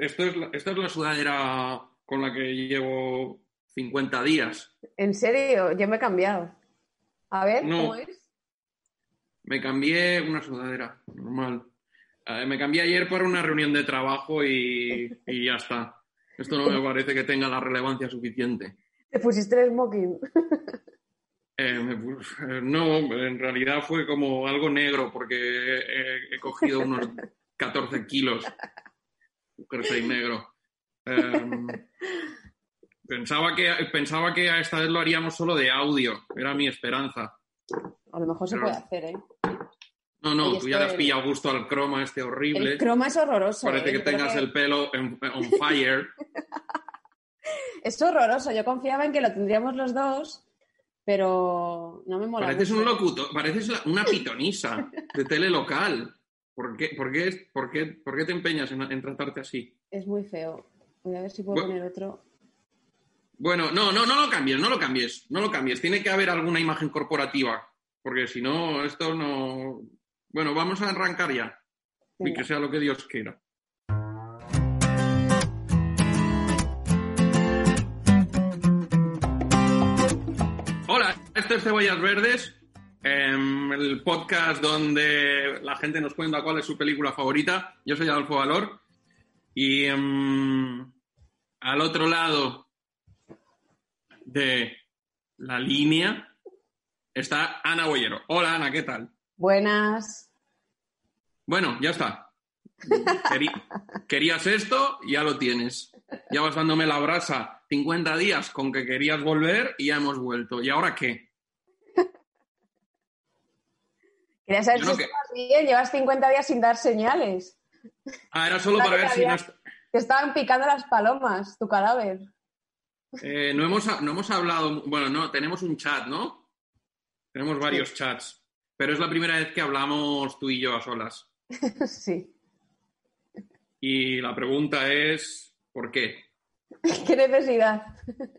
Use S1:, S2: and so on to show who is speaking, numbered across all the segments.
S1: Esto es, la, esta es la sudadera con la que llevo 50 días.
S2: ¿En serio? Yo me he cambiado. A ver,
S1: No.
S2: ¿cómo es?
S1: Me cambié una sudadera, normal. Eh, me cambié ayer para una reunión de trabajo y, y ya está. Esto no me parece que tenga la relevancia suficiente.
S2: Te pusiste el smoking.
S1: Eh, eh, no, en realidad fue como algo negro porque he, he cogido unos 14 kilos. Jersey negro. Em, pensaba, que, pensaba que a esta vez lo haríamos solo de audio. Era mi esperanza.
S2: A lo mejor se
S1: Pero-
S2: puede hacer, ¿eh?
S1: No, no,
S2: Oye,
S1: tú ya le has pillado gusto al croma este horrible.
S2: El croma es horroroso.
S1: Parece
S2: ¿eh?
S1: que tengas
S2: que
S1: el pelo en- on fire.
S2: Es horroroso. Yo confiaba en que lo tendríamos los dos, pero no me mola.
S1: Pareces
S2: mucho.
S1: un locutor, pareces una pitonisa de tele local. ¿Por qué, por qué, por qué, por qué te empeñas en, en tratarte así?
S2: Es muy feo. Voy a ver si puedo
S1: Bu-
S2: poner otro.
S1: Bueno, no, no, no lo cambies, no lo cambies, no lo cambies. Tiene que haber alguna imagen corporativa, porque si no, esto no... Bueno, vamos a arrancar ya, y que sea lo que Dios quiera. Hola, este es Cebollas Verdes, el podcast donde la gente nos cuenta cuál es su película favorita. Yo soy Adolfo Valor y em, al otro lado de la línea está Ana Boyero. Hola Ana, ¿qué tal?
S2: Buenas.
S1: Bueno, ya está. Querí- querías esto, ya lo tienes. Ya vas dándome la brasa 50 días con que querías volver y ya hemos vuelto. ¿Y ahora qué?
S2: Quería saber si
S1: no que-
S2: estabas bien. Llevas 50 días sin dar señales.
S1: Ah, era solo para ver si
S2: había- Te estaban picando las palomas, tu cadáver.
S1: eh, no, hemos, no hemos hablado. Bueno, no, tenemos un chat, ¿no? Tenemos varios chats. Pero es la primera vez que hablamos tú y yo a solas.
S2: sí.
S1: Y la pregunta es: ¿por qué?
S2: ¿Qué necesidad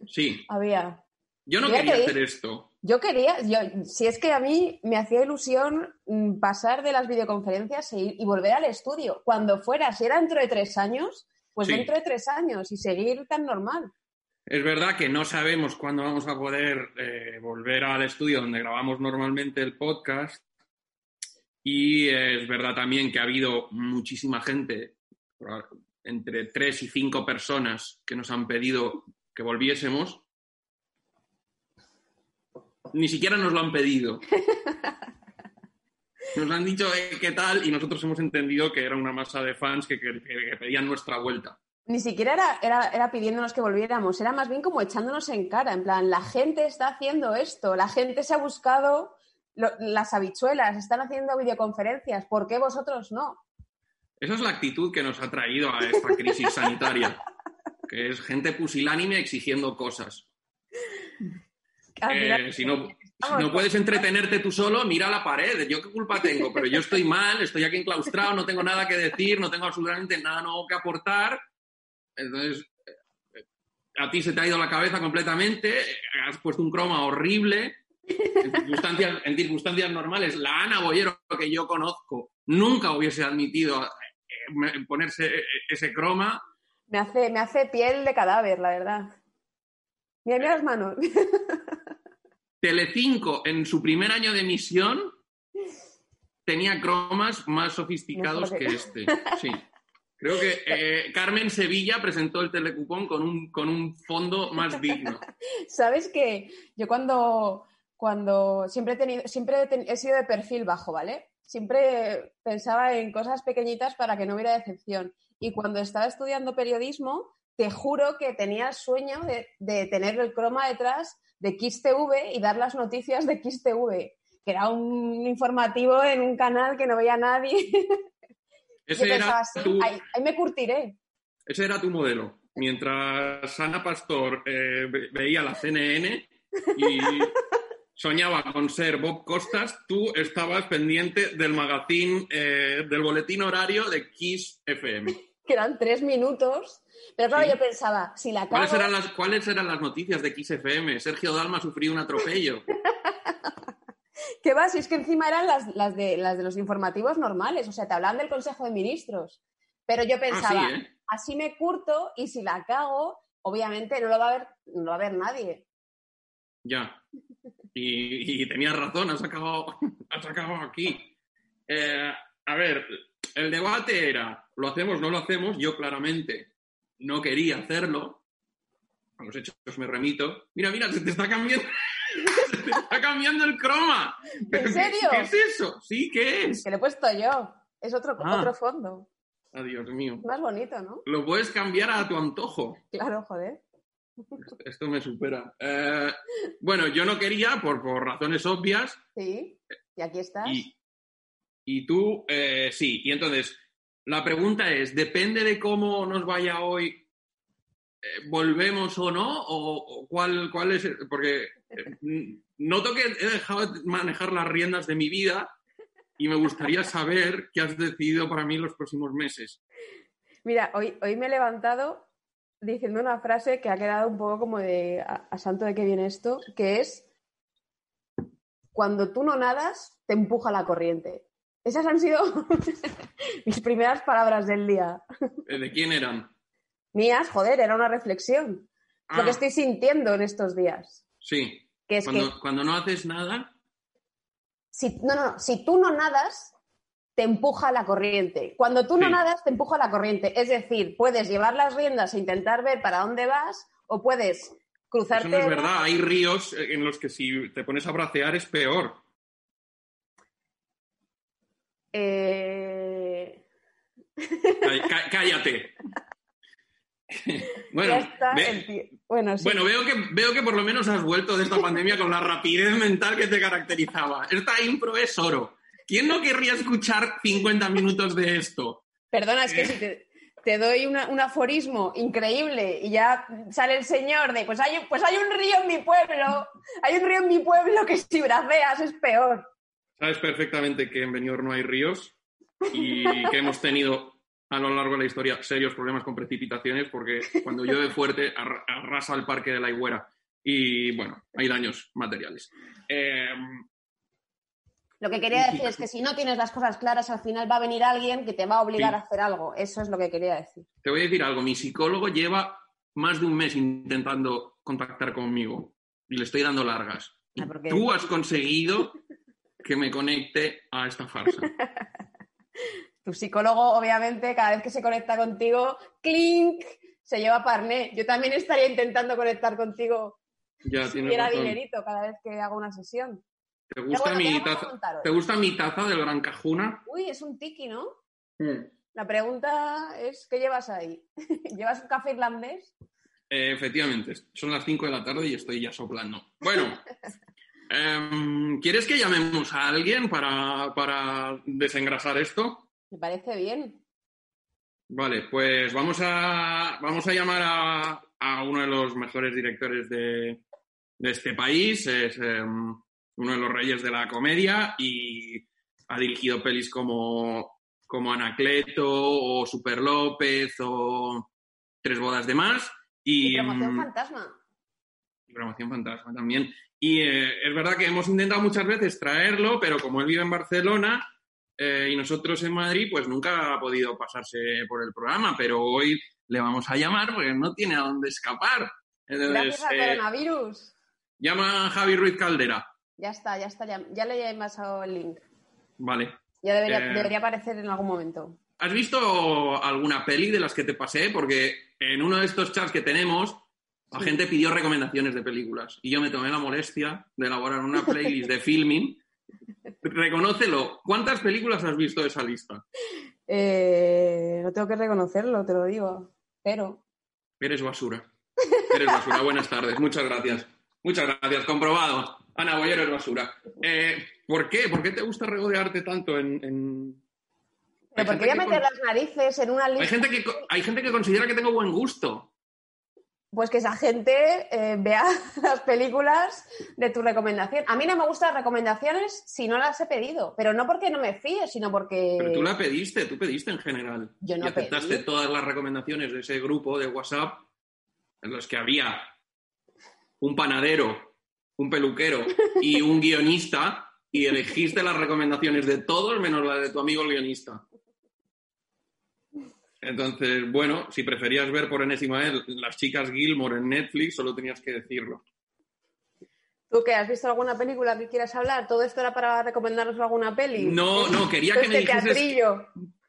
S1: Sí,
S2: había?
S1: yo no quería hacer esto.
S2: Yo quería, yo, si es que a mí me hacía ilusión mm, pasar de las videoconferencias e ir- y volver al estudio. Cuando fuera, si era dentro de tres años, pues
S1: Sí.
S2: dentro de tres años y seguir tan normal.
S1: Es verdad que no sabemos cuándo vamos a poder eh, volver al estudio donde grabamos normalmente el podcast. Y es verdad también que ha habido muchísima gente, entre tres y cinco personas, que nos han pedido que volviésemos. Ni siquiera nos lo han pedido. Nos han dicho eh, qué tal y nosotros hemos entendido que era una masa de fans que, que- que pedían nuestra vuelta.
S2: Ni siquiera era, era, era pidiéndonos que volviéramos, era más bien como echándonos en cara, en plan, la gente está haciendo esto, la gente se ha buscado lo- las habichuelas, están haciendo videoconferencias, ¿por qué vosotros no?
S1: Esa es la actitud que nos ha traído a esta crisis sanitaria, que es gente pusilánime exigiendo cosas. Eh, si, no, si no puedes entretenerte tú solo, mira la pared. ¿Yo qué culpa tengo? Pero yo estoy mal, estoy aquí enclaustrado, no tengo nada que decir, no tengo absolutamente nada nuevo que aportar. Entonces, eh, a ti se te ha ido la cabeza completamente, eh, has puesto un croma horrible. En circunstancias, en circunstancias normales, la Ana Boyero que yo conozco nunca hubiese admitido eh, ponerse ese croma.
S2: Me hace, me hace piel de cadáver, la verdad. Mira, mira las manos.
S1: Telecinco, en su primer año de emisión, tenía cromas más sofisticados que
S2: que-
S1: este. Sí. Creo que eh, Carmen Sevilla presentó el telecupón con un, con un fondo más digno.
S2: Sabes que yo cuando, cuando siempre he tenido, siempre he, ten- he sido de perfil bajo, ¿vale? Siempre pensaba en cosas pequeñitas para que no hubiera decepción. Y cuando estaba estudiando periodismo, te juro que tenía el sueño de, de tener el croma detrás de Kiss TV y dar las noticias de Kiss TV, que era un informativo en un canal que no veía nadie. Yo
S1: Ese
S2: pensaba
S1: era,
S2: así,
S1: tu,
S2: ahí, ahí me curtiré.
S1: ese era tu modelo. Mientras Ana Pastor eh, ve- veía la CNN y soñaba con ser Bob Costas, tú estabas pendiente del magazine, eh, del boletín horario de Kiss FM.
S2: Que eran tres minutos. Pero claro,
S1: Sí.
S2: yo pensaba, si la cago,
S1: ¿Cuáles eran, las, ¿Cuáles eran las noticias de XFM? Sergio Dalma sufrió un atropello.
S2: ¿qué va? Si es que encima eran las, las, de, las de los informativos normales, o sea, te hablaban del Consejo de Ministros. Pero yo pensaba,
S1: Ah, sí, ¿eh?
S2: así me curto y si la cago, obviamente no lo va a ver, no lo va a ver nadie.
S1: Ya. Y, y tenías razón, has acabado, has acabado aquí. Eh, a ver, el debate era, ¿lo hacemos, no lo hacemos? Yo claramente no quería hacerlo. A los hechos me remito. Mira, mira, se te está cambiando, se te está cambiando el croma. ¿Pero qué-
S2: serio?
S1: ¿Qué, es eso? Sí, ¿qué es?
S2: Que lo he puesto yo. Es otro,
S1: Ah.
S2: otro fondo.
S1: Ah, Dios mío.
S2: Más bonito, ¿no?
S1: Lo puedes cambiar a tu antojo.
S2: Claro, joder.
S1: Esto me supera. Eh, bueno, yo no quería por, por razones obvias
S2: Sí. Y aquí estás.
S1: y, y tú eh, sí. Y entonces, la pregunta es, ¿depende de cómo nos vaya hoy? eh, ¿Volvemos o no? ¿O, cuál, cuál es? Porque eh, noto que he dejado de manejar las riendas de mi vida y me gustaría saber qué has decidido para mí los próximos meses.
S2: Mira, hoy, hoy me he levantado diciendo una frase que ha quedado un poco como de a, a santo de qué viene esto, que es cuando tú no nadas, te empuja la corriente. Esas han sido mis primeras palabras del día.
S1: Eh, ¿De quién eran?
S2: Mías, joder, era una reflexión. Lo
S1: Ah,
S2: que estoy sintiendo en estos días.
S1: Sí.
S2: Que es
S1: Cuando,
S2: que
S1: cuando no haces nada,
S2: si, no, no, no, si tú no nadas, te empuja la corriente. Cuando tú no
S1: Sí.
S2: nadas, te empuja la corriente. Es decir, puedes llevar las riendas e intentar ver para dónde vas o puedes cruzarte.
S1: Eso no es verdad. Hay ríos en los que si te pones a bracear es peor.
S2: Eh,
S1: Cá- cá- Cállate. bueno,
S2: está
S1: ve-
S2: Bueno, sí.
S1: bueno veo, que, veo que por lo menos has vuelto de esta pandemia con la rapidez mental que te caracterizaba. Esta impro es oro. ¿Quién no querría escuchar 50 minutos de esto?
S2: Perdona, es que si te, te doy una- un aforismo increíble y ya sale el señor de, pues hay, pues hay un río en mi pueblo, hay un río en mi pueblo que si braceas es peor.
S1: Sabes perfectamente que en Benidorm no hay ríos y que hemos tenido a lo largo de la historia serios problemas con precipitaciones porque cuando llueve fuerte arra- arrasa el parque de la Higuera y bueno, hay daños materiales. Eh,
S2: Lo que quería decir es que si no tienes las cosas claras, al final va a venir alguien que te va a obligar
S1: Sí.
S2: a hacer algo. Eso es lo que quería decir.
S1: te voy a decir algo, mi psicólogo lleva más de un mes intentando contactar conmigo y le estoy dando largas.
S2: Ah, porque-
S1: Tú has conseguido que me conecte a esta farsa.
S2: Tu psicólogo, obviamente, cada vez que se conecta contigo, clink, se lleva parné. Yo también estaría intentando conectar contigo
S1: Ya
S2: si
S1: razón.
S2: dinerito cada vez que hago una sesión.
S1: ¿Te gusta,
S2: bueno, ¿qué
S1: mi taza? ¿Te gusta mi taza del Gran Cajuna?
S2: Uy, es un tiki, ¿no?
S1: Mm.
S2: La pregunta es, ¿qué llevas ahí? ¿Llevas un café irlandés?
S1: Eh, efectivamente, son las 5 de la tarde y estoy ya soplando. Bueno, em, ¿quieres que llamemos a alguien para, para desengrasar esto?
S2: Me parece bien.
S1: Vale, pues vamos a, vamos a llamar a, a uno de los mejores directores de, de este país. Es em, uno de los reyes de la comedia y ha dirigido pelis como, como Anacleto o Super López o Tres bodas de más.
S2: Y,
S1: Y,
S2: promoción
S1: mm,
S2: fantasma.
S1: y promoción fantasma también. Y eh, es verdad que hemos intentado muchas veces traerlo, pero como él vive en Barcelona eh, y nosotros en Madrid, pues nunca ha podido pasarse por el programa, pero hoy le vamos a llamar porque no tiene a dónde escapar. Entonces,
S2: Gracias al
S1: eh,
S2: coronavirus.
S1: llama a Javi Ruiz Caldera.
S2: Ya está, ya está. Ya, ya le he pasado el link.
S1: Vale.
S2: Ya debería, debería aparecer en algún momento.
S1: ¿Has visto alguna peli de las que te pasé? Porque en uno de estos chats que tenemos, la
S2: Sí.
S1: gente pidió recomendaciones de películas y yo me tomé la molestia de elaborar una playlist de filming. Reconócelo. ¿Cuántas películas has visto de esa lista?
S2: Eh, no tengo que reconocerlo, te lo digo. Pero.
S1: Eres basura. Eres basura. Buenas tardes. Muchas gracias. Muchas gracias. Comprobado. Ana Boyer es basura. Eh, ¿Por qué? ¿Por qué te gusta regodearte tanto en...? en-
S2: ¿Pero por qué voy a meter
S1: con-
S2: las narices en una lista?
S1: Hay gente, que, hay gente que considera que tengo buen gusto.
S2: Pues que esa gente eh, vea las películas de tu recomendación. A mí no me gustan las recomendaciones si no las he pedido, pero no porque no me fíe, sino porque...
S1: Pero tú la pediste, tú pediste en general.
S2: Yo no
S1: y aceptaste
S2: pedí.
S1: todas las recomendaciones de ese grupo de WhatsApp en los que había un panadero, un peluquero y un guionista y elegiste las recomendaciones de todos menos la de tu amigo el guionista. Entonces, bueno, si preferías ver por enésima vez las chicas Gilmore en Netflix, solo tenías que decirlo.
S2: ¿Tú qué? ¿Has visto alguna película que quieras hablar? ¿Todo esto era para recomendarnos alguna peli?
S1: No, no, quería que me
S2: Este
S1: dijeses...
S2: teatrillo.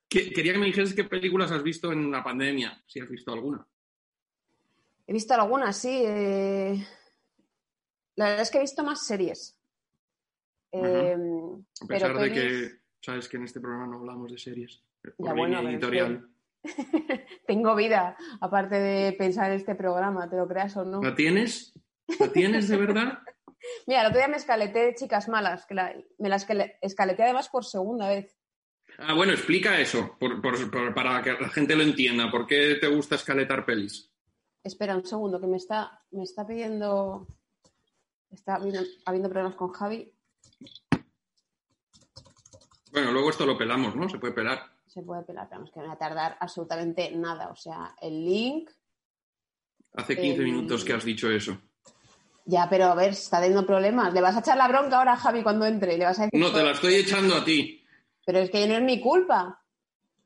S1: que- quería que me dijeses qué películas has visto en la pandemia, si has visto alguna.
S2: He visto algunas, sí. eh, La verdad es que he visto más series. Eh,
S1: A
S2: pero
S1: pesar de que sabes que en este programa no hablamos de series. Por
S2: Ya, bueno,
S1: editorial.
S2: Tengo vida, aparte de pensar en este programa, te lo creas o no.
S1: ¿La tienes? ¿La tienes de verdad?
S2: Mira, el otro día me escaleté Chicas Malas, que la- me las escaleté además por segunda vez.
S1: Ah, bueno, explica eso, por- por- por- para que la gente lo entienda. ¿Por qué te gusta escaletar pelis?
S2: Espera un segundo, que me está, me está pidiendo. Está habiendo, habiendo problemas con Javi.
S1: Bueno, luego esto lo pelamos, ¿no? Se puede pelar.
S2: Se puede pelar, pero vamos, que no va a tardar absolutamente nada. O sea, el link.
S1: Hace 15
S2: Em,
S1: minutos que has dicho eso.
S2: Ya, pero a ver, está teniendo problemas. ¿Le vas a echar la bronca ahora a Javi cuando entre? ¿Le vas a decir
S1: No, te la estoy echando a ti.
S2: Pero es que no es mi culpa.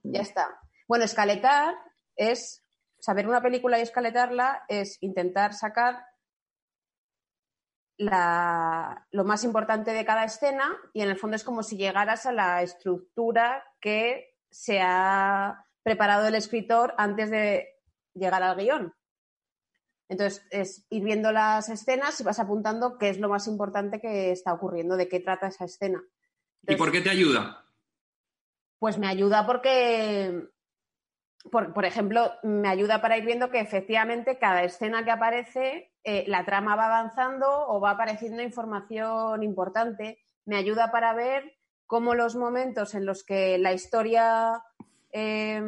S2: Ya está. Bueno, escaletar es saber una película y escaletarla es intentar sacar la- lo más importante de cada escena y en el fondo es como si llegaras a la estructura que se ha preparado el escritor antes de llegar al guion. Entonces, es ir viendo las escenas y vas apuntando qué es lo más importante que está ocurriendo, de qué trata esa escena.
S1: ¿Y por qué te ayuda?
S2: pues me ayuda porque, por, por ejemplo, me ayuda para ir viendo que efectivamente cada escena que aparece, eh, la trama va avanzando o va apareciendo información importante. Me ayuda para ver cómo los momentos en los que la historia, eh,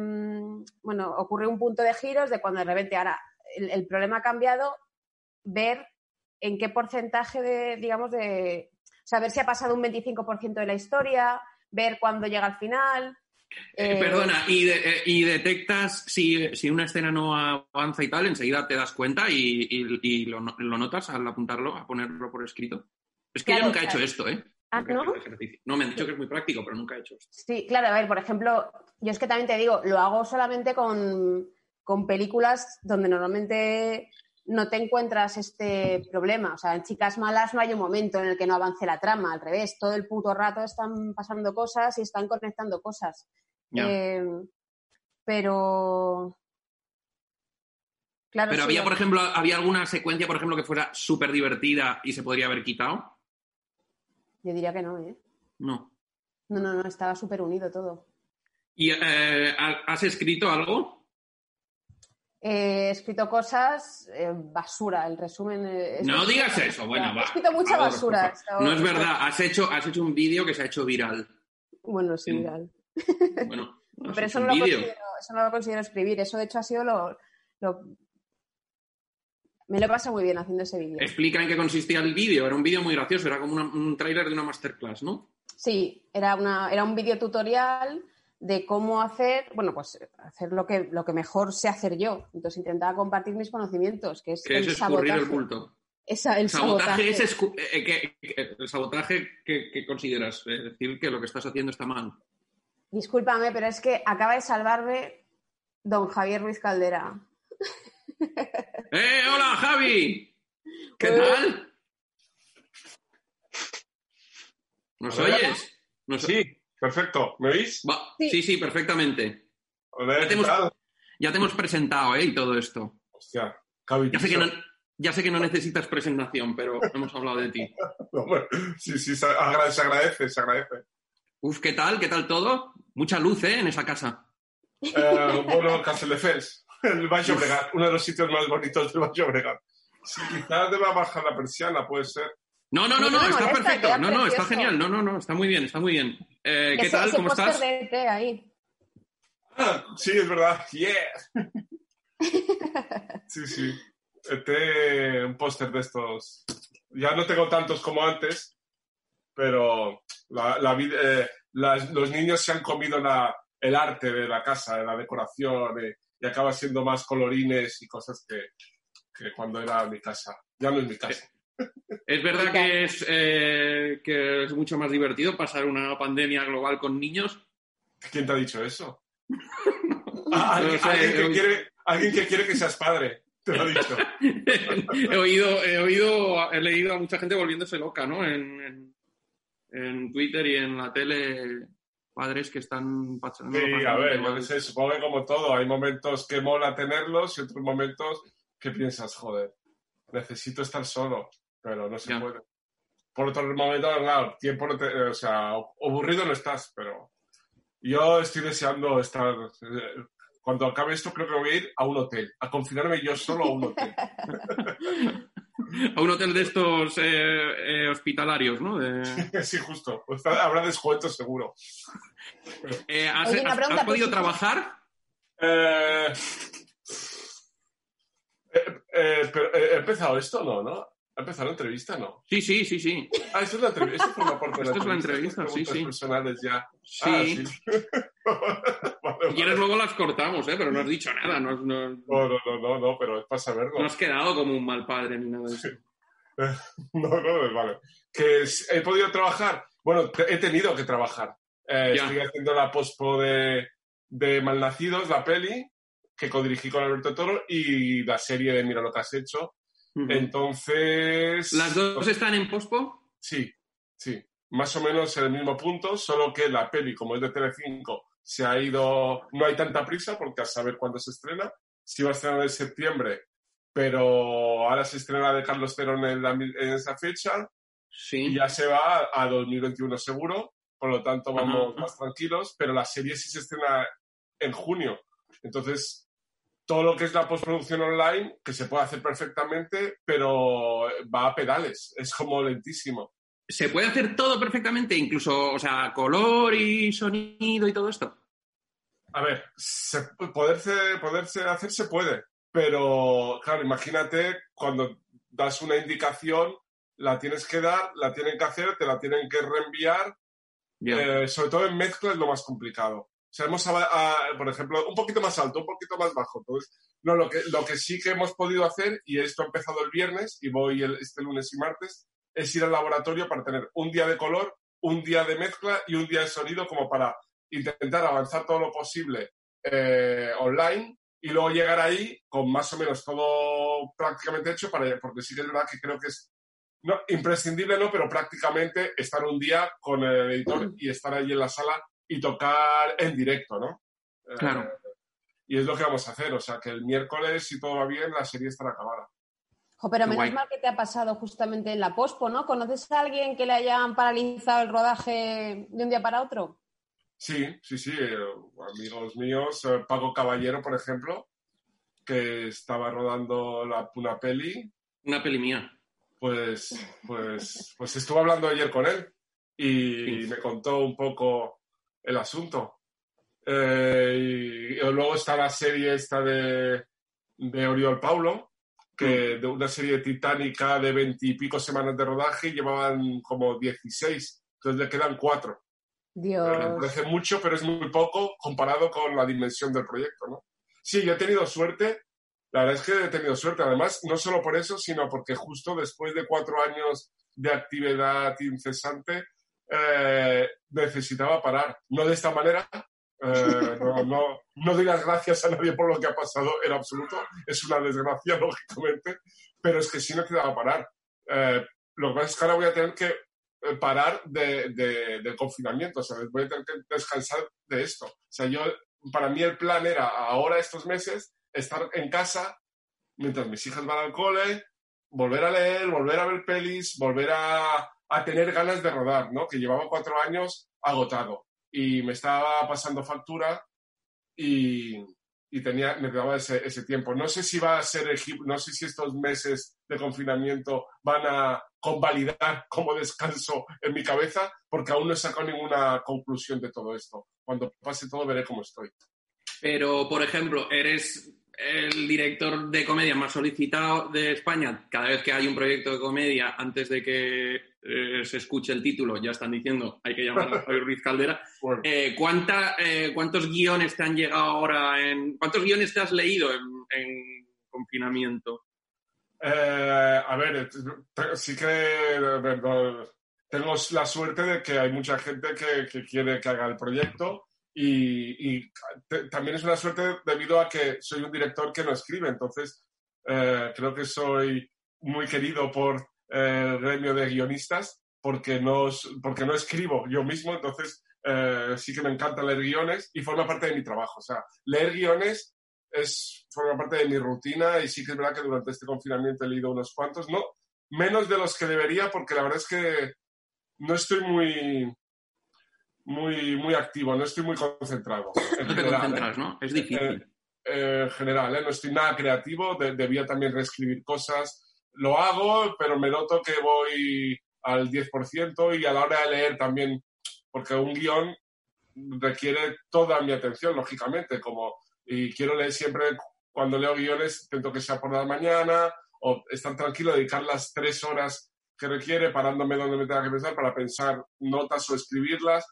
S2: bueno, ocurre un punto de giros de cuando de repente ahora el, el problema ha cambiado, ver en qué porcentaje de, digamos, de saber si ha pasado un 25% de la historia, ver cuándo llega al final.
S1: Eh,
S2: eh,
S1: perdona, y, de- eh, y detectas si, si una escena no avanza y tal, enseguida te das cuenta y, y- y lo, no- lo notas al apuntarlo, a ponerlo por escrito. Es que
S2: Claro,
S1: yo nunca he
S2: claro.
S1: hecho esto, ¿eh?
S2: Ah, ¿no?
S1: ejercicio. No, me han dicho que es muy práctico, pero nunca he hecho esto.
S2: Sí, claro, a ver, por ejemplo, yo es que también te digo, lo hago solamente con, con películas donde normalmente no te encuentras este problema. O sea, en Chicas Malas no hay un momento en el que no avance la trama, al revés, todo el puto rato están pasando cosas y están conectando cosas. Eh, pero. Claro,
S1: pero
S2: sí,
S1: había, por ejemplo, había alguna secuencia, por ejemplo, que fuera súper divertida y se podría haber quitado.
S2: Yo diría que no, ¿eh?
S1: No.
S2: No, no, no, estaba súper unido todo.
S1: ¿Y eh, ha- has escrito algo?
S2: Eh, he escrito cosas, eh, basura, el resumen. eh, es-
S1: No digas eso, bueno,
S2: He
S1: va.
S2: escrito
S1: por
S2: mucha
S1: favor,
S2: basura.
S1: No es verdad, has hecho, has hecho un vídeo que se ha hecho viral.
S2: Bueno, sí, viral.
S1: Bueno,
S2: Pero eso no, lo considero, eso no lo considero escribir. Eso, de hecho, ha sido lo. lo- Me lo he pasado muy bien haciendo ese vídeo.
S1: Explica en qué consistía el vídeo. Era un vídeo muy gracioso, era como una- un tráiler de una masterclass, ¿no?
S2: Sí, era, una, era un vídeo tutorial de cómo hacer, bueno, pues hacer lo que, lo que mejor sé hacer yo. Entonces intentaba compartir mis conocimientos, que es
S1: Que
S2: el
S1: es escurrir
S2: sabotaje.
S1: el bulto.
S2: Esa, el
S1: Sabotaje,
S2: sabotaje.
S1: es escu- eh, que- que- el sabotaje que, que consideras, es decir, que lo que estás haciendo está mal.
S2: Discúlpame, pero es que acaba de salvarme don Javier Ruiz Caldera.
S1: ¡Eh, hola, Javi! ¿Qué tal? ¿Nos
S3: Hola.
S1: oyes? ¿Nos
S3: Sí, perfecto. ¿Me oís?
S1: Va-
S2: Sí.
S1: sí, sí, perfectamente.
S3: Hola,
S1: Ya te
S3: ¿qué
S1: hemos-
S3: tal?
S1: Ya te hemos presentado, ¿eh? Y todo esto.
S3: Hostia, Javi,
S1: Ya sé que no, ya sé que no necesitas presentación, pero hemos hablado de ti.
S3: Sí, sí, se agra- se agradece, se agradece.
S1: Uf, ¿qué tal? ¿Qué tal todo? Mucha luz, ¿eh? En esa casa.
S3: Eh, bueno, Castelldefels, el Valle Obregat, uno de los sitios más bonitos del Valle Obregat. Sí, quizás deba bajar la persiana, puede ser.
S1: No, no, no,
S2: No
S1: no, está
S2: molesta,
S1: perfecto. No, no, está genial. No, no, no, está muy bien, está muy bien. Eh, ¿Qué
S2: Ese-
S1: tal?
S2: ese
S1: ¿Cómo estás?
S2: de ET ahí.
S3: Ah, sí, es verdad. Yeah. Sí, sí. Este, un póster de estos. Ya no tengo tantos como antes, pero la, la eh, las- los niños se han comido la- el arte de la casa, de la decoración, eh, y acaba siendo más colorines y cosas que, que cuando era mi casa. Ya no es mi casa.
S1: Es verdad que es, eh, que es mucho más divertido pasar una pandemia global con niños.
S3: ¿Quién te ha dicho eso? Ah, alguien,
S1: No sé,
S3: alguien que quiere, alguien que quiere que seas padre, te lo he dicho.
S1: he oído, he oído, he leído a mucha gente volviéndose loca, ¿no? En, en, en Twitter y en la tele, padres que están pasando.
S3: Sí, a ver, yo sé, supongo que como todo, hay momentos que mola tenerlos y otros momentos que piensas, joder, necesito estar solo, pero no se
S1: Ya.
S3: puede. Por otro momento, claro, tiempo no te, o sea, aburrido no estás, pero yo estoy deseando estar, eh, cuando acabe esto creo que voy a ir a un hotel, a confinarme yo solo a un hotel.
S1: A un hotel de estos eh, eh, hospitalarios, ¿no? De-
S3: sí, justo, Está- habrá descuento seguro.
S1: Eh, ¿Has,
S2: Oye,
S1: has-
S2: pregunta,
S1: has podido
S2: pues,
S1: trabajar?
S3: Eh, eh, eh, pero, eh, ¿He empezado esto no, no? ¿Ha empezado la entrevista? No.
S1: Sí, sí, sí, sí.
S3: Ah, esto es la entrevista. Esto forma parte de
S1: Esto es la entrevista, sí, sí.
S3: personales ya.
S1: Sí.
S3: Ah, sí. Vale,
S1: Si quieres luego las cortamos, ¿eh? Pero no has dicho nada. No, no-
S3: No, no, no, pero es para saberlo.
S1: no has quedado como un mal padre ni nada de eso.
S3: No, no, vale. Que he podido trabajar. Bueno, he tenido que trabajar. Eh, estoy haciendo la pospo de, de Malnacidos, la peli, que codirigí con Alberto Toro, y la serie de Mira lo que has hecho. Entonces.
S1: ¿Las dos están en pospo?
S3: Sí, sí. Más o menos en el mismo punto, solo que la peli, como es de Telecinco, se ha ido. No hay tanta prisa porque a saber cuándo se estrena. Sí va a estrenar en septiembre, pero ahora se estrena de Carlos Terón en, la mi- en esa fecha
S1: Sí.
S3: y ya se va a 2021 seguro. Por lo tanto, vamos
S1: Ajá.
S3: más tranquilos. Pero la serie sí se estrena en junio. Entonces, todo lo que es la postproducción online, que se puede hacer perfectamente, pero va a pedales. Es como lentísimo.
S1: ¿Se puede hacer todo perfectamente? Incluso, o sea, color y sonido y todo esto.
S3: A ver, se- poderse, poderse hacer se puede, pero claro, imagínate cuando das una indicación, la tienes que dar, la tienen que hacer, te la tienen que reenviar, eh, sobre todo en mezcla es lo más complicado. O sea, hemos, a- a- por ejemplo, un poquito más alto, un poquito más bajo. Entonces, no, lo que, lo que sí que hemos podido hacer, y esto ha empezado el viernes y voy el- este lunes y martes, es ir al laboratorio para tener un día de color, un día de mezcla y un día de sonido como para intentar avanzar todo lo posible eh, online y luego llegar ahí con más o menos todo prácticamente hecho, para, porque sí que es verdad que creo que es no, imprescindible, no, pero prácticamente estar un día con el editor y estar ahí en la sala y tocar en directo, ¿no? Eh,
S1: Claro.
S3: y es lo que vamos a hacer, o sea que el miércoles, si todo va bien, la serie estará acabada.
S2: Jo, pero
S1: Qué
S2: menos
S1: guay.
S2: mal que te ha pasado justamente en la pospo, ¿no? ¿Conoces a alguien que le hayan paralizado el rodaje de un día para otro?
S3: Sí, sí, sí, eh, amigos míos, eh, Paco Caballero, por ejemplo, que estaba rodando la, una peli,
S1: Una peli mía.
S3: pues, pues, pues estuve hablando ayer con él y
S1: Sí.
S3: me contó un poco el asunto. Eh, y, y luego está la serie esta de, de Oriol Paulo, que de una serie titánica de veintipico semanas de rodaje llevaban como 16, entonces le quedan cuatro. Me
S2: Dios.
S3: parece mucho, pero es muy poco comparado con la dimensión del proyecto, ¿no? Sí, yo he tenido suerte. La verdad es que he tenido suerte. Además, no solo por eso, sino porque justo después de cuatro años de actividad incesante, eh, necesitaba parar. No de esta manera. Eh, no, no, no doy las gracias a nadie por lo que ha pasado en absoluto. Es una desgracia, lógicamente. Pero es que sí necesitaba parar. Eh, lo que pasa es que ahora voy a tener que eh, parar de, de- del confinamiento, o sea, voy a tener que descansar de esto. O sea, yo, para mí el plan era ahora estos meses estar en casa mientras mis hijas van al cole, volver a leer, volver a ver pelis, volver a, a tener ganas de rodar, ¿no? Que llevaba cuatro años agotado y me estaba pasando factura y, y tenía, quedaba ese, ese tiempo. No sé si va a ser, no sé si estos meses de confinamiento van a convalidar como descanso en mi cabeza, porque aún no he sacado ninguna conclusión de todo esto. Cuando pase todo veré cómo estoy.
S1: Pero, por ejemplo, eres el director de comedia más solicitado de España. Cada vez que hay un proyecto de comedia, antes de que eh, se escuche el título, ya están diciendo hay que llamar a Javier Ruiz Caldera.
S3: Bueno,
S1: Eh, ¿cuánta, eh, ¿Cuántos guiones te han llegado ahora? En, ¿Cuántos guiones te has leído en, en confinamiento?
S3: A ver, sí que tengo la suerte de que hay mucha gente que, que quiere que haga el proyecto y, también es una suerte debido a que soy un director que no escribe, entonces creo que soy muy querido por eh, gremio de guionistas porque no, porque no escribo yo mismo, entonces eh, sí que me encanta leer guiones y forma parte de mi trabajo. O sea, leer guiones es, forma parte de mi rutina y sí que es verdad que durante este confinamiento he leído unos cuantos, no menos de los que debería porque la verdad es que no estoy muy, muy, muy activo, no estoy muy concentrado.
S1: no te concentras, ¿eh? ¿no? Es difícil.
S3: en general, ¿eh? no estoy nada creativo, debía también reescribir cosas. Lo hago, pero me noto que voy al 10% y a la hora de leer también, porque un guion requiere toda mi atención, lógicamente, como, y quiero leer siempre, cuando leo guiones, intento que sea por la mañana, o estar tranquilo, dedicar las tres horas que requiere, parándome donde me tenga que pensar para pensar notas o escribirlas,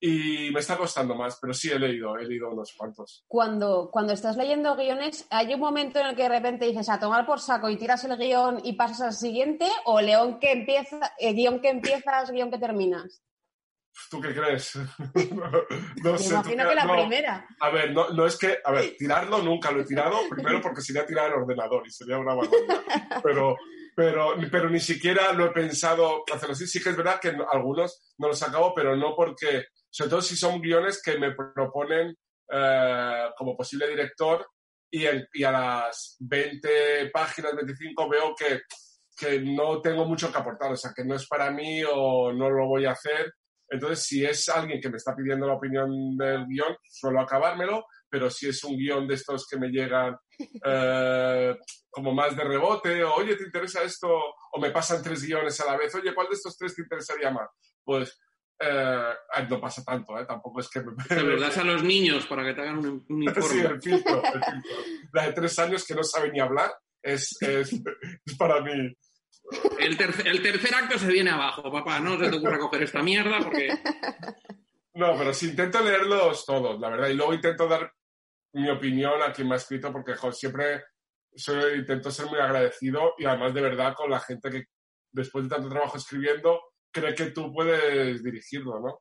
S3: y me está costando más, pero sí he leído, he leído unos cuantos.
S2: Cuando, cuando estás leyendo guiones, ¿hay un momento en el que de repente dices a tomar por saco y tiras el guion y pasas al siguiente? ¿O león que empieza, eh, guion que empiezas, guion que terminas?
S3: ¿Tú qué crees?
S2: no, sé, imagino que la primera.
S3: A ver, no, no, es que, a ver, tirarlo nunca lo he tirado, primero porque sería tirar el ordenador y sería una barbaridad. Pero, pero, pero ni siquiera lo he pensado hacerlo así. Sí que es verdad que algunos no los acabo, pero no porque sobre todo si son guiones que me proponen eh, como posible director y, y, a las 20 páginas, 25 veo que, que no tengo mucho que aportar, o sea, que no es para mí o no lo voy a hacer. Entonces, si es alguien que me está pidiendo la opinión del guion, suelo acabármelo, pero si es un guion de estos que me llegan eh, como más de rebote, o oye, ¿te interesa esto? O me pasan tres guiones a la vez, oye, ¿cuál de estos tres te interesaría más? Pues eh, no pasa tanto, ¿eh? Tampoco es que... Me...
S1: Te lo das a los niños para que te hagan un, un informe.
S3: sí, el filtro, el filtro. La de tres años que no sabe ni hablar es, es, es para mí...
S1: El, tercer, el tercer acto se viene abajo, papá. No se te ocurra coger esta mierda porque...
S3: No, pero sí intento leerlos todos, la verdad. Y luego intento dar mi opinión a quien me ha escrito porque jo, siempre soy, intento ser muy agradecido y además de verdad con la gente que después de tanto trabajo escribiendo cree que tú puedes dirigirlo, ¿no?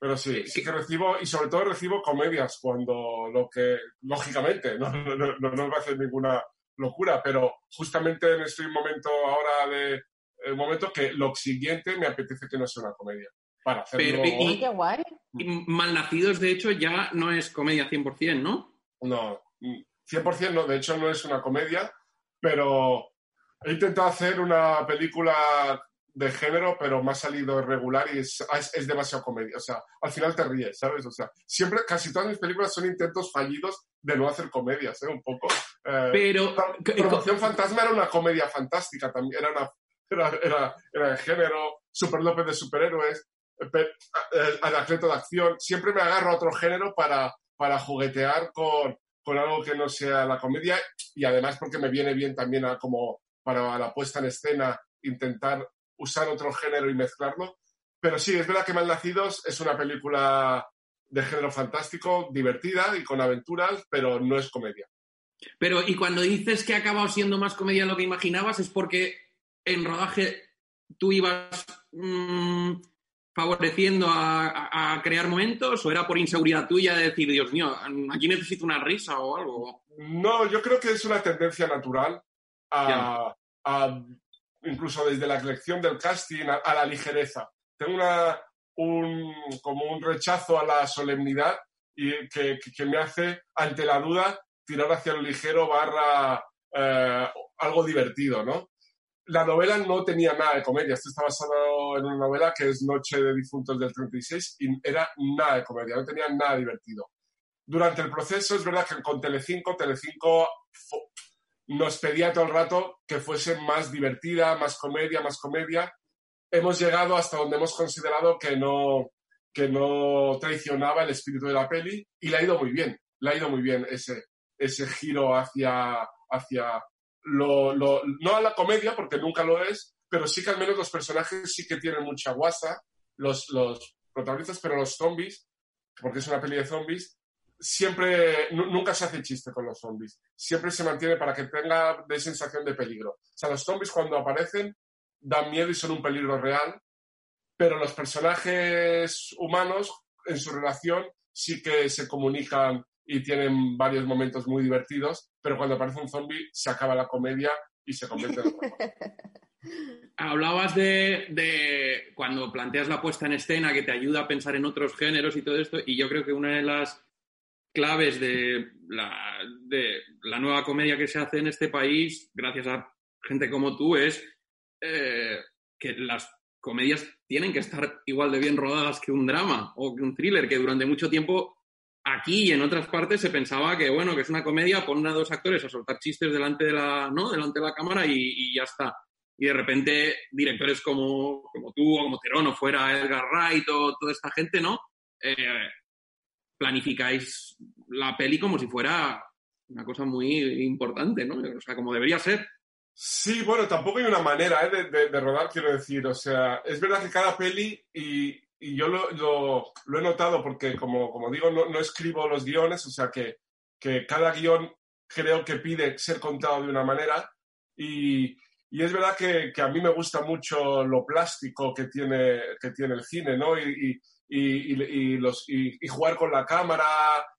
S3: Pero sí, sí que recibo, y sobre todo recibo comedias cuando lo que, lógicamente, no, no, no, no va a hacer ninguna locura, pero justamente en este momento ahora de, el momento que lo siguiente me apetece que no sea una comedia. Para hacerlo...
S2: Pero, y, qué guay.
S1: Y Malnacidos, de hecho, ya no es comedia 100%, ¿no?
S3: No, 100% no, de hecho no es una comedia, pero he intentado hacer una película de género, pero me ha salido irregular y es, es, demasiado comedia. O sea, al final te ríes, ¿sabes? O sea, siempre, casi todas mis películas son intentos fallidos de no hacer comedias, ¿eh? Un poco. Eh,
S1: pero...
S3: Promoción Fantasma era una comedia fantástica también, era, una, era, era, era de género, Super López de superhéroes, eh, Anacleto de acción. Siempre me agarro a otro género para, para juguetear con, con algo que no sea la comedia y además porque me viene bien también a, como para la puesta en escena intentar usar otro género y mezclarlo. Pero sí, es verdad que Malnacidos es una película de género fantástico, divertida y con aventuras, pero no es comedia.
S1: Pero, y cuando dices que ha acabado siendo más comedia de lo que imaginabas, ¿es porque en rodaje tú ibas mmm, favoreciendo a, a, crear momentos o era por inseguridad tuya de decir, Dios mío, aquí necesito una risa o algo?
S3: No, yo creo que es una tendencia natural a, a incluso desde la elección del casting a, la ligereza. Tengo una, un, como un rechazo a la solemnidad y que, que, me hace, ante la duda, tirar hacia lo ligero barra eh, algo divertido, ¿no? La novela no tenía nada de comedia. Esto está basado en una novela que es Noche de Difuntos del 36 y era nada de comedia, no tenía nada divertido. Durante el proceso es verdad que con Telecinco, Telecinco nos pedía todo el rato que fuese más divertida, más comedia, más comedia. Hemos llegado hasta donde hemos considerado que no, que no traicionaba el espíritu de la peli y le ha ido muy bien, le ha ido muy bien ese, ese giro hacia, hacia lo, lo, no a la comedia, porque nunca lo es, pero sí que al menos los personajes sí que tienen mucha guasa, los, los protagonistas, pero los zombies, porque es una peli de zombies, siempre, nunca se hace chiste con los zombies. Siempre se mantiene para que tenga de sensación de peligro. O sea, los zombies cuando aparecen dan miedo y son un peligro real, pero los personajes humanos en su relación sí que se comunican y tienen varios momentos muy divertidos, pero cuando aparece un zombie se acaba la comedia y se convierte en
S1: Hablabas de, de, cuando planteas la puesta en escena que te ayuda a pensar en otros géneros y todo esto, y yo creo que una de las claves de la, de la nueva comedia que se hace en este país, gracias a gente como tú, es eh, que las comedias tienen que estar igual de bien rodadas que un drama o que un thriller, que durante mucho tiempo aquí y en otras partes se pensaba que, bueno, que es una comedia, ponen a dos actores a soltar chistes delante de la, ¿no? delante de la cámara y, ya está. Y de repente directores como, como tú o como Terón o fuera Edgar Wright o toda esta gente, ¿no? Eh, planificáis la peli como si fuera una cosa muy importante, ¿no? O sea, como debería ser.
S3: Sí, bueno, tampoco hay una manera ¿eh? de, rodar, quiero decir. O sea, es verdad que cada peli, y, yo lo, he notado porque, como, como digo, no, escribo los guiones, o sea, que, que, cada guion creo que pide ser contado de una manera. Y, y es verdad que, que, a mí me gusta mucho lo plástico que tiene, que tiene el cine, ¿no? Y, y, y, jugar con la cámara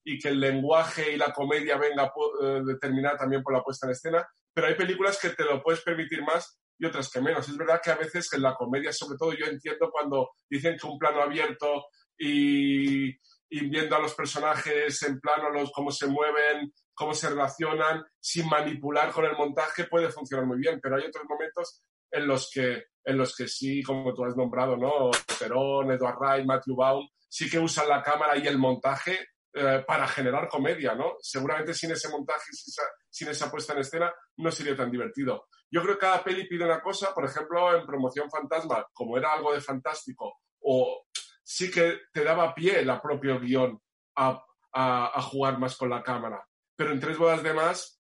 S3: y que el lenguaje y la comedia venga eh, determinada también por la puesta en escena, pero hay películas que te lo puedes permitir más y otras que menos. Es verdad que a veces en la comedia, sobre todo, yo entiendo cuando dicen que un plano abierto y, viendo a los personajes en plano, los, cómo se mueven, cómo se relacionan, sin manipular con el montaje, puede funcionar muy bien, pero hay otros momentos en los que, en los que sí, como tú has nombrado, ¿no? Perón, Edward Wright, Matthew Baum, sí que usan la cámara y el montaje eh, para generar comedia, ¿no? Seguramente sin ese montaje, sin esa, sin esa puesta en escena, no sería tan divertido. Yo creo que cada peli pide una cosa, por ejemplo, en Promoción Fantasma, como era algo de fantástico, o sí que te daba pie la propio guion a, a, jugar más con la cámara. Pero en Tres Bodas de Más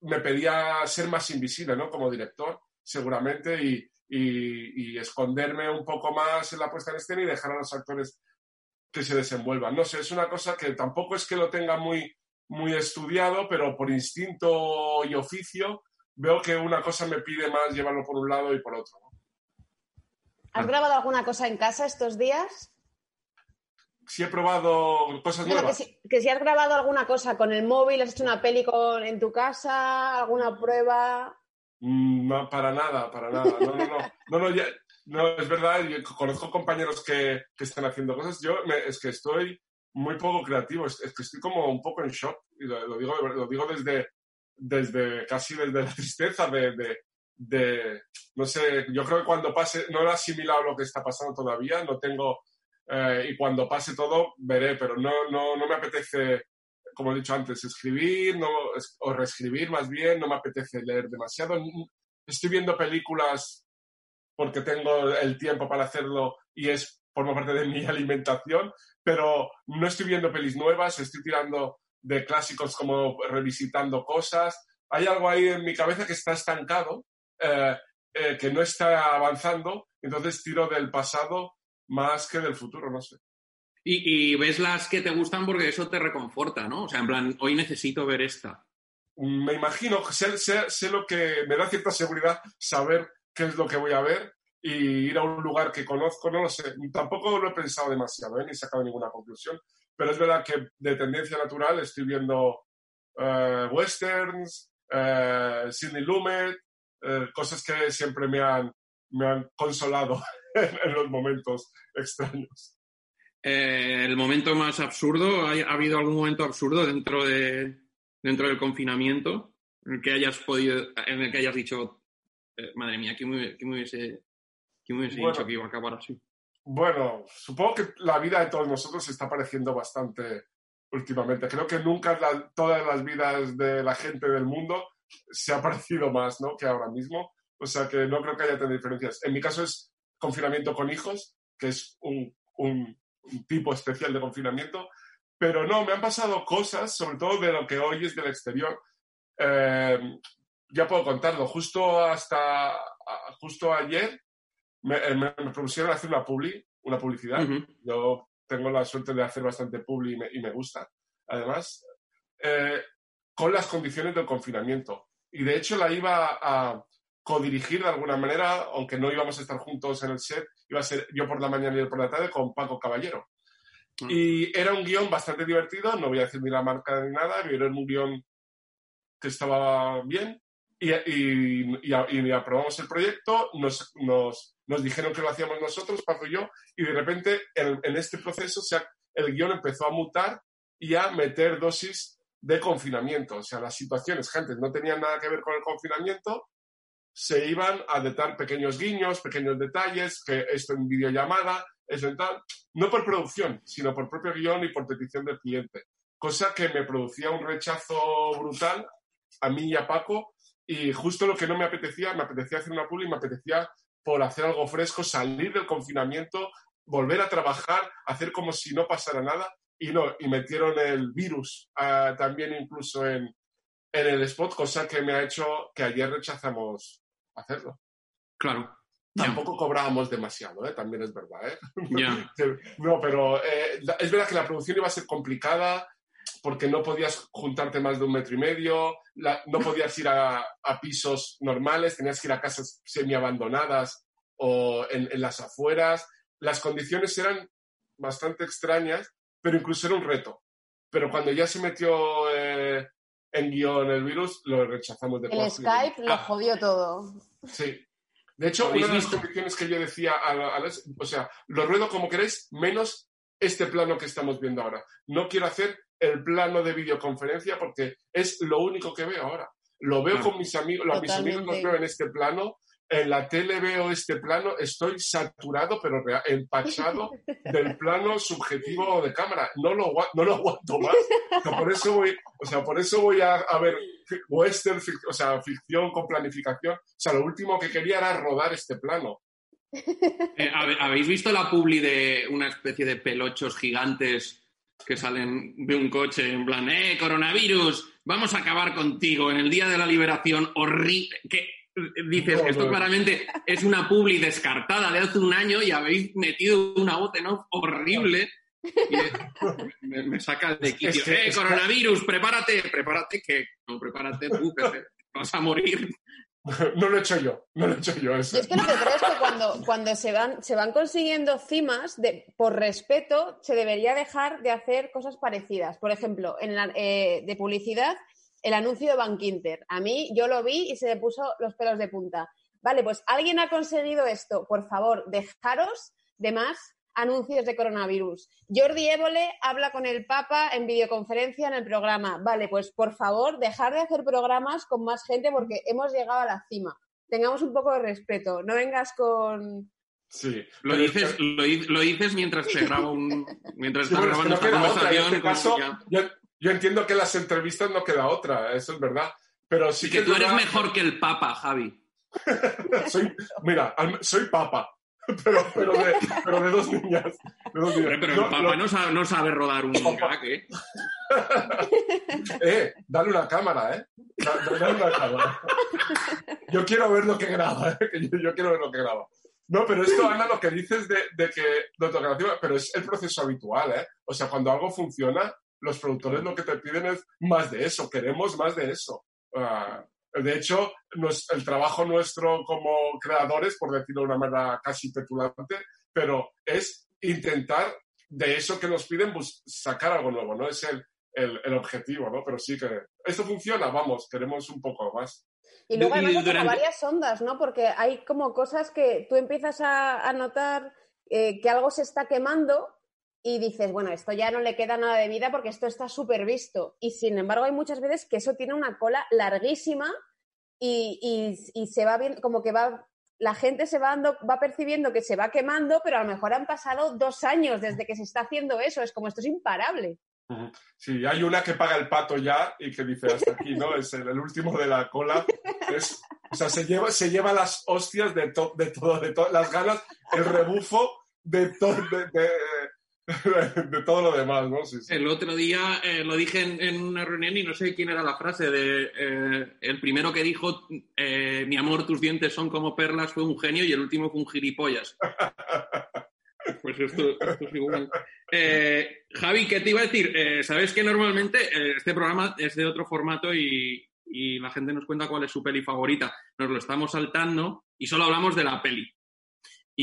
S3: me pedía ser más invisible, ¿no? Como director seguramente, y, esconderme un poco más en la puesta en escena y dejar a los actores que se desenvuelvan. No sé, es una cosa que tampoco es que lo tenga muy, muy estudiado, pero por instinto y oficio veo que una cosa me pide más llevarlo por un lado y por otro.
S2: ¿Has grabado alguna cosa en casa estos días?
S3: Si he probado cosas nuevas.
S2: Que si, que si, has grabado alguna cosa con el móvil, has hecho una peli con, en tu casa, alguna prueba.
S3: Mm, no, para nada, para nada. No, no, no. No, no, ya, no es verdad, conozco compañeros que, que, están haciendo cosas. Yo es que estoy muy poco creativo, es, que estoy como un poco en shock. Y lo, digo, lo digo desde, desde casi desde la tristeza de, de, de, no sé, yo creo que cuando pase, no he asimilado lo que está pasando todavía, no tengo, eh, y cuando pase todo veré, pero no, no, no me apetece como he dicho antes, escribir no, o reescribir más bien, no me apetece leer demasiado. Estoy viendo películas porque tengo el tiempo para hacerlo y es por parte de mi alimentación, pero no estoy viendo pelis nuevas, estoy tirando de clásicos como revisitando cosas. Hay algo ahí en mi cabeza que está estancado, eh, eh, que no está avanzando, entonces tiro del pasado más que del futuro, no sé.
S1: Y, ves las que te gustan porque eso te reconforta, ¿no? O sea, en plan, hoy necesito ver esta.
S3: Me imagino, sé, sé, lo que me da cierta seguridad saber qué es lo que voy a ver y ir a un lugar que conozco, no lo sé. Tampoco lo he pensado demasiado, ¿eh? ni he sacado ninguna conclusión, pero es verdad que de tendencia natural estoy viendo eh, westerns, eh, Sidney Lumet, eh, cosas que siempre me han, me han consolado en los momentos extraños.
S1: Eh, el momento más absurdo, ¿ha, habido algún momento absurdo dentro, de, dentro del confinamiento en el que hayas podido, en el que hayas dicho, eh, madre mía, ¿quién me, hubiese, dicho que iba a acabar así?
S3: Bueno, supongo que la vida de todos nosotros se está pareciendo bastante últimamente. Creo que nunca todas las vidas de la gente del mundo se ha parecido más ¿no? que ahora mismo. O sea que no creo que haya tenido diferencias. En mi caso es confinamiento con hijos, que es un, un un tipo especial de confinamiento, pero no, me han pasado cosas, sobre todo de lo que hoy es del exterior. Eh, ya puedo contarlo, justo hasta, justo ayer me, eh, me, propusieron hacer una publi, una publicidad. Yo tengo la suerte de hacer bastante publi y me, gusta, además, eh, con las condiciones del confinamiento. Y de hecho la iba a codirigir de alguna manera, aunque no íbamos a estar juntos en el set, iba a ser yo por la mañana y él por la tarde con Paco Caballero.
S1: Mm.
S3: Y era un guion bastante divertido, no voy a decir ni la marca ni nada, pero era un guion que estaba bien. Y, y- y- y aprobamos el proyecto, nos, nos, nos dijeron que lo hacíamos nosotros, Paco y yo, y de repente en, en este proceso o sea, el guion empezó a mutar y a meter dosis de confinamiento. O sea, las situaciones, gente, no tenían nada que ver con el confinamiento, se iban a detar pequeños guiños, pequeños detalles, que esto en videollamada, eso en tal, no por producción, sino por propio guion y por petición del cliente. Cosa que me producía un rechazo brutal a mí y a Paco, y justo lo que no me apetecía, me apetecía hacer una publi, me apetecía por hacer algo fresco, salir del confinamiento, volver a trabajar, hacer como si no pasara nada, y no, y metieron el virus ah, también incluso en, en el spot, cosa que me ha hecho que ayer rechazamos hacerlo.
S1: Claro.
S3: Tampoco cobrábamos demasiado, ¿eh? también es verdad. ¿eh? No, pero eh, es verdad que la producción iba a ser complicada porque no podías juntarte más de un metro y medio, la- no podías ir a, a pisos normales, tenías que ir a casas semiabandonadas o en, en las afueras. Las condiciones eran bastante extrañas, pero incluso era un reto. Pero cuando ya se metió eh, en guion el virus, lo rechazamos de
S2: El Skype lo
S1: Ah.
S2: jodió todo.
S3: Sí. De hecho,
S1: ¿Habéis
S3: una de las condiciones que yo decía a, a las- o sea, lo ruedo como queréis, menos este plano que estamos viendo ahora. No quiero hacer el plano de videoconferencia porque es lo único que veo ahora. Lo veo
S1: Claro.
S3: con mis amigos, los- mis amigos los
S2: Totalmente.
S3: veo en este plano, en la tele veo este plano, estoy saturado, pero empachado del plano subjetivo de cámara. No lo, agua- no lo aguanto más. O sea, por eso voy, o sea, por eso voy a, a ver western, o sea, ficción con planificación. O sea, lo último que quería era rodar este plano.
S1: Eh, ¿Habéis visto la publi de una especie de pelochos gigantes que salen de un coche en plan, eh, coronavirus, vamos a acabar contigo en el día de la liberación horrible? Que dices,
S3: No,
S1: esto claramente es una publi descartada de hace un año y habéis metido una voz en off horrible. Y me, me saca de quicio.
S3: Es que-
S1: eh,
S3: es que-
S1: coronavirus, prepárate, prepárate, que no, prepárate tú, que te vas a morir.
S3: No lo he hecho yo, no lo he hecho yo eso.
S2: Yo es que lo que creo es que cuando, cuando se, van, se van consiguiendo cimas, de, por respeto, se debería dejar de hacer cosas parecidas. Por ejemplo, en la, eh, de publicidad, el anuncio de Bankinter. A mí, yo lo vi y se me puso los pelos de punta. Vale, pues alguien ha conseguido esto. Por favor, dejaros de más anuncios de coronavirus. Jordi Évole habla con el Papa en videoconferencia en el programa. Vale, pues por favor, dejar de hacer programas con más gente porque hemos llegado a la cima tengamos un poco de respeto. No vengas con.
S3: Sí.
S1: Lo
S3: pero es
S1: dices,
S3: que-
S1: lo, di- lo dices mientras se graba un. Mientras
S3: Sí,
S1: estás grabando esta.
S3: En
S1: conversación.
S3: este
S1: como
S3: caso,
S1: ya-
S3: yo, yo entiendo que en las entrevistas no queda otra, eso es verdad. Pero sí
S1: Y
S3: que,
S1: que tú eres
S3: verdad-
S1: mejor que el Papa, Javi.
S3: soy, mira, soy papa, pero, pero, de, pero de dos niñas. de dos niñas.
S1: Hombre, pero
S3: No,
S1: el Papa
S3: no,
S1: no sabe, no sabe rodar un gag, ¿eh?
S3: Eh, dale una cámara, ¿eh? Da- da- Dale una cámara. Yo quiero ver lo que graba, ¿eh? Yo, yo quiero ver lo que graba. No, pero esto, Ana, lo que dices de, de que autografía, pero es el proceso habitual, ¿eh? O sea, cuando algo funciona, los productores lo que te piden es más de eso, queremos más de eso. Ah, de hecho, nos- el trabajo nuestro como creadores, por decirlo de una manera casi petulante, pero es intentar de eso que nos piden bus- sacar algo nuevo, ¿no? Es el, el, el objetivo, ¿no? Pero sí que esto funciona, vamos, queremos un poco más.
S2: Y luego además como
S1: durante-
S2: varias ondas, ¿no? Porque hay como cosas que tú empiezas a, a notar eh, que algo se está quemando y dices, bueno, esto ya no le queda nada de vida porque esto está súper visto. Y sin embargo, hay muchas veces que eso tiene una cola larguísima y, y- se va viendo, como que va, la gente se va, dando, va percibiendo que se va quemando, pero a lo mejor han pasado dos años desde que se está haciendo eso. Es como esto es imparable.
S3: Sí, hay una que paga el pato ya y que dice hasta aquí, ¿no? Es el, el último de la cola. Es, o sea, se lleva, se lleva las hostias de, to- de todo, de todas las ganas, el rebufo de, to- de, de- de todo lo demás, ¿no? Sí, sí.
S1: El otro día eh, lo dije en, en una reunión y no sé quién era la frase de eh, el primero que dijo eh, mi amor, tus dientes son como perlas fue un genio y el último fue un gilipollas. Pues esto, esto es igual. Javi, ¿qué te iba a decir? Sabes que normalmente este programa es de otro formato y, y la gente nos cuenta cuál es su peli favorita. Nos lo estamos saltando y solo hablamos de la peli.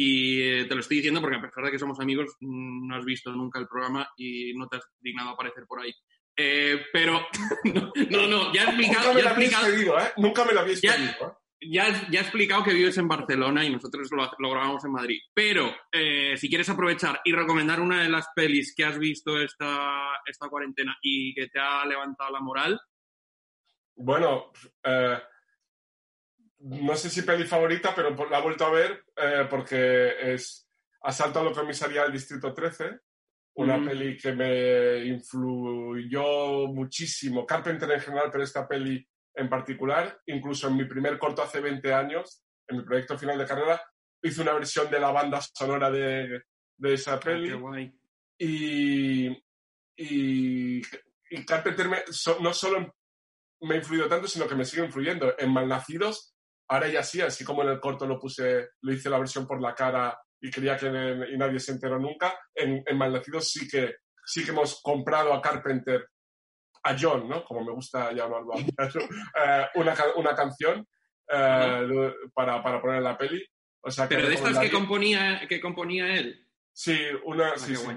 S1: Y eh, te lo estoy diciendo porque a pesar de que somos amigos, mm, no has visto nunca el programa y no te has dignado a aparecer por ahí. Eh, pero, no, no, ya he explicado.
S3: Nunca me lo habéis pedido, ¿eh? Nunca me lo habéis
S1: Ya-
S3: pedido, ¿eh?
S1: ya, ya he explicado que vives en Barcelona y nosotros lo, lo grabamos en Madrid. Pero eh, si quieres aprovechar y recomendar una de las pelis que has visto esta, esta cuarentena y que te ha levantado la moral,
S3: Bueno, eh, no sé si peli favorita, pero la he vuelto a ver eh, porque es Asalto a la comisaría del Distrito 13, una
S1: Ujú.
S3: peli que me influyó muchísimo, Carpenter en general, pero esta peli en particular, incluso en mi primer corto hace 20 años, en mi proyecto final de carrera, hice una versión de la banda sonora de, de esa
S1: ah,
S3: peli
S1: qué guay.
S3: y, y, y Carpenter me- so- no solo me ha influido tanto, sino que me sigue influyendo. En Malnacidos, ahora ya sí, así como en el corto lo puse, lo hice la versión por la cara y creía que y nadie se enteró nunca, en, en Malnacidos sí que, sí que hemos comprado a Carpenter, a John, ¿no? Como me gusta llamarlo, eh, una, una canción eh, para, para poner en la peli. O sea, que
S1: Pero de estas que componía, que componía él.
S3: Sí, una,
S1: Ah,
S3: sí, sí.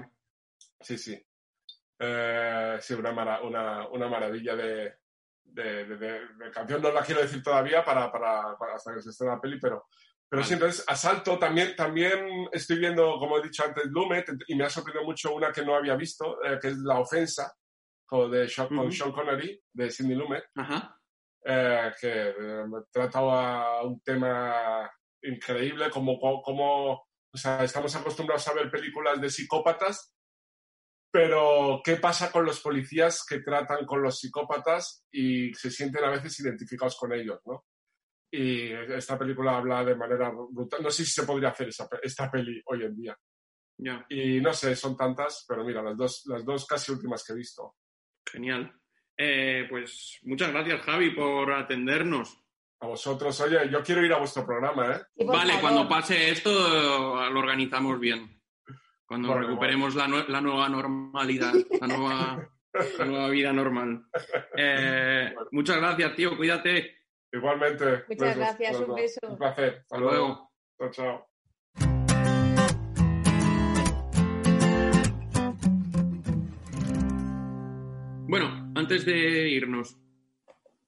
S3: Sí, sí. Eh, sí, una, mara- una, una maravilla de, de, de- de- canción. No la quiero decir todavía para, para, para hasta que se esté la peli, pero, pero
S1: Vale.
S3: sí, entonces, Asalto también, también estoy viendo, como he dicho antes, Lumet, y me ha sorprendido mucho una que no había visto, eh, que es La Ofensa, con, de Sean, con
S1: Ujú.
S3: Sean Connery, de Sidney Lumet,
S1: Ajá.
S3: eh, que eh, trata a un tema increíble, como, como o sea, estamos acostumbrados a ver películas de psicópatas, pero ¿qué pasa con los policías que tratan con los psicópatas y se sienten a veces identificados con ellos, ¿no? Y esta película habla de manera brutal. No sé si se podría hacer esa esta peli hoy en día. Y no sé, son tantas, pero mira, las dos, las dos casi últimas que he visto.
S1: genial. Eh, pues muchas gracias, Javi, por atendernos.
S3: A vosotros, oye, yo quiero ir a vuestro programa, ¿eh?
S1: Vale,
S2: favor,
S1: cuando pase esto lo organizamos bien. Cuando recuperemos la, nue- la nueva normalidad, la nueva, la nueva vida normal. Eh, muchas gracias, tío. Cuídate.
S3: Igualmente.
S2: Muchas
S3: besos,
S2: gracias, un beso.
S3: Un placer. Hasta
S1: Hasta luego.
S3: Chao, chao.
S1: Bueno, antes de irnos,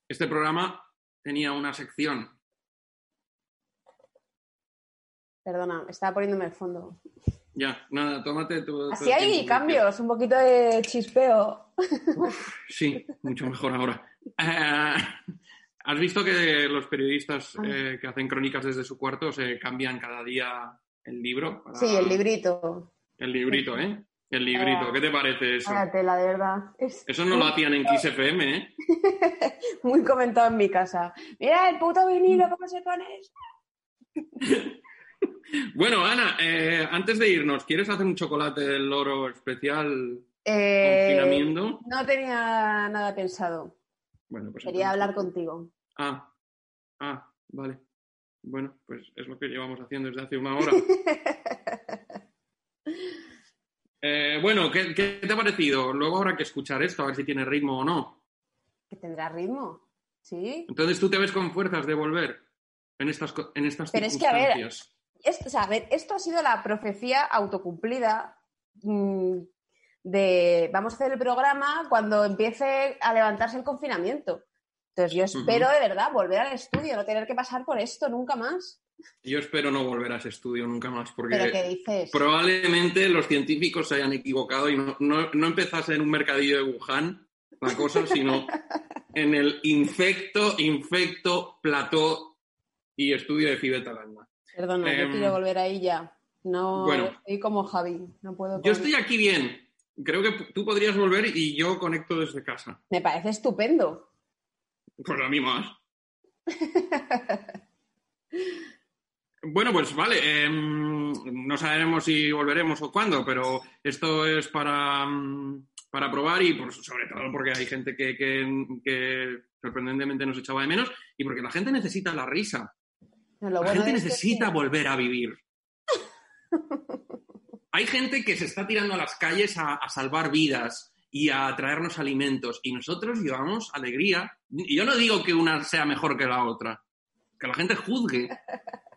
S1: este programa tenía una sección.
S2: Perdona, estaba poniéndome el fondo.
S1: Ya, nada, tómate tu.
S2: Así hay cambios, un poquito de chispeo.
S1: Sí, mucho mejor ahora. Eh, ¿Has visto que los periodistas
S2: Ah.
S1: eh, que hacen crónicas desde su cuarto se cambian cada día el libro? para-
S2: Sí, el librito.
S1: El librito, ¿eh? El librito.
S2: Ah.
S1: ¿Qué te parece eso?
S2: Vaya tela, de verdad. Es
S1: Eso no lo hacían en Kiss FM, ¿eh?
S2: muy comentado en mi casa. Mira el puto vinilo, ¿cómo se pone eso?
S1: Bueno, Ana, eh, antes de irnos, ¿quieres hacer un chocolate del loro especial
S2: Eh,
S1: confinamiento?
S2: no tenía nada pensado.
S1: Bueno, pues
S2: Quería
S1: entonces-
S2: hablar contigo.
S1: Ah, ah, vale. Bueno, pues es lo que llevamos haciendo desde hace una hora. Eh, bueno, ¿qué, qué te ha parecido? Luego habrá que escuchar esto, a ver si tiene ritmo o no.
S2: que tendrá ritmo. Sí.
S1: Entonces tú te ves con fuerzas de volver en estas, en estas
S2: Pero es que, a ver,
S1: circunstancias.
S2: Esto, o sea, a ver, esto ha sido la profecía autocumplida mm, de vamos a hacer el programa cuando empiece a levantarse el confinamiento. Entonces yo espero de verdad volver al estudio, no tener que pasar por esto nunca más.
S1: Yo espero no volver a ese estudio nunca más, porque
S2: Pero ¿qué dices?
S1: probablemente los científicos se hayan equivocado y no, no, no empezase en un mercadillo de Wuhan la cosa, sino en el infecto, infecto, plató y estudio de Fibetalanda.
S2: Perdona,
S1: Em,
S2: yo quiero volver ahí ya. No
S1: bueno.
S2: estoy como Javi, no puedo.
S1: Yo estoy aquí bien. Creo que tú podrías volver y yo conecto desde casa.
S2: Me parece estupendo.
S1: Pues a mí más. Bueno, pues vale. em, no sabemos si volveremos o cuándo, pero esto es para, mm, para probar y por- sobre todo porque hay gente que, que- que sorprendentemente nos echaba de menos y porque la gente necesita la risa. La gente
S2: que
S1: necesita volver a vivir. Hay gente que se está tirando a las calles a, a salvar vidas y a traernos alimentos y nosotros llevamos alegría. Y yo no digo que una sea mejor que la otra, que la gente juzgue.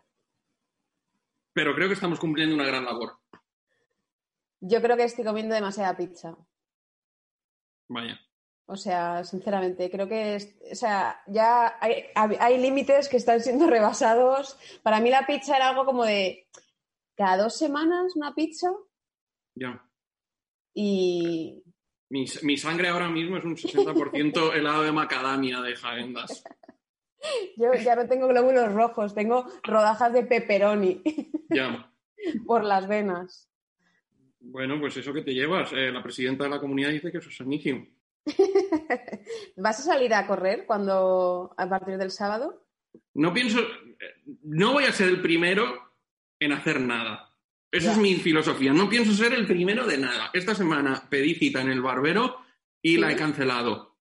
S1: pero creo que estamos cumpliendo una gran labor.
S2: Yo creo que estoy comiendo demasiada pizza.
S1: Vaya.
S2: O sea, sinceramente, creo que es, o sea, ya hay, hay límites que están siendo rebasados. Para mí la pizza era algo como de cada dos semanas una pizza.
S1: Ya.
S2: Y
S1: Mi, mi sangre ahora mismo es un 60% helado de macadamia de Jaendas.
S2: yo ya no tengo glóbulos rojos, tengo rodajas de pepperoni
S1: Ya.
S2: por las venas.
S1: Bueno, pues eso que te llevas. Eh, la presidenta de la comunidad dice que eso es sanísimo.
S2: ¿Vas a salir a correr cuando a partir del sábado?
S1: No pienso, no voy a ser el primero en hacer nada. Esa es mi filosofía. No pienso ser el primero de nada. Esta semana pedí cita en el barbero y la he cancelado.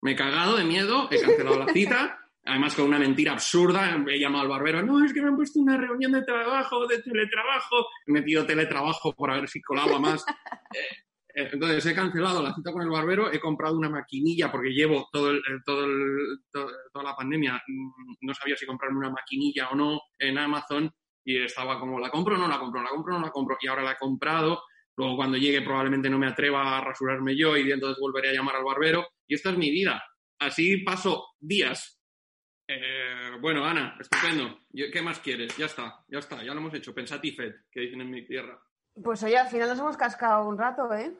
S1: Me he cagado de miedo, he cancelado la cita. Además, con una mentira absurda, he llamado al barbero. No, es que me han puesto una reunión de trabajo, de teletrabajo. He metido teletrabajo por ver si colaba más. Eh, Entonces he cancelado la cita con el barbero, he comprado una maquinilla porque llevo todo el, eh, todo toda la pandemia, mm, no sabía si comprarme una maquinilla o no en Amazon y estaba como, ¿la compro o no la compro? ¿La compro o no la compro? Y ahora la he comprado, luego cuando llegue probablemente no me atreva a rasurarme yo y entonces volveré a llamar al barbero y esta es mi vida. Así paso días. Eh, bueno, Ana, estupendo. ¿Qué más quieres? Ya está, ya está, ya lo hemos hecho. Pensatifed, que dicen en mi tierra.
S2: Pues oye, al final nos hemos cascado un rato, ¿eh?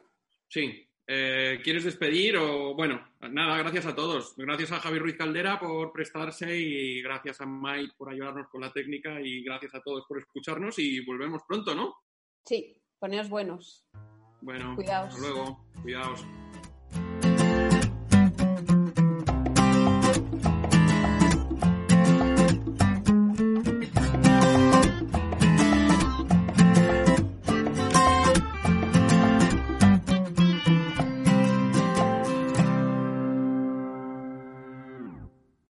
S1: Sí. Eh, ¿Quieres despedir o bueno? Nada, gracias a todos. Gracias a Javi Ruiz Caldera por prestarse y gracias a Mike por ayudarnos con la técnica y gracias a todos por escucharnos y volvemos pronto, ¿no?
S2: Sí, poneos buenos.
S1: Bueno,
S2: Cuidaos.
S1: hasta luego. Cuidaos.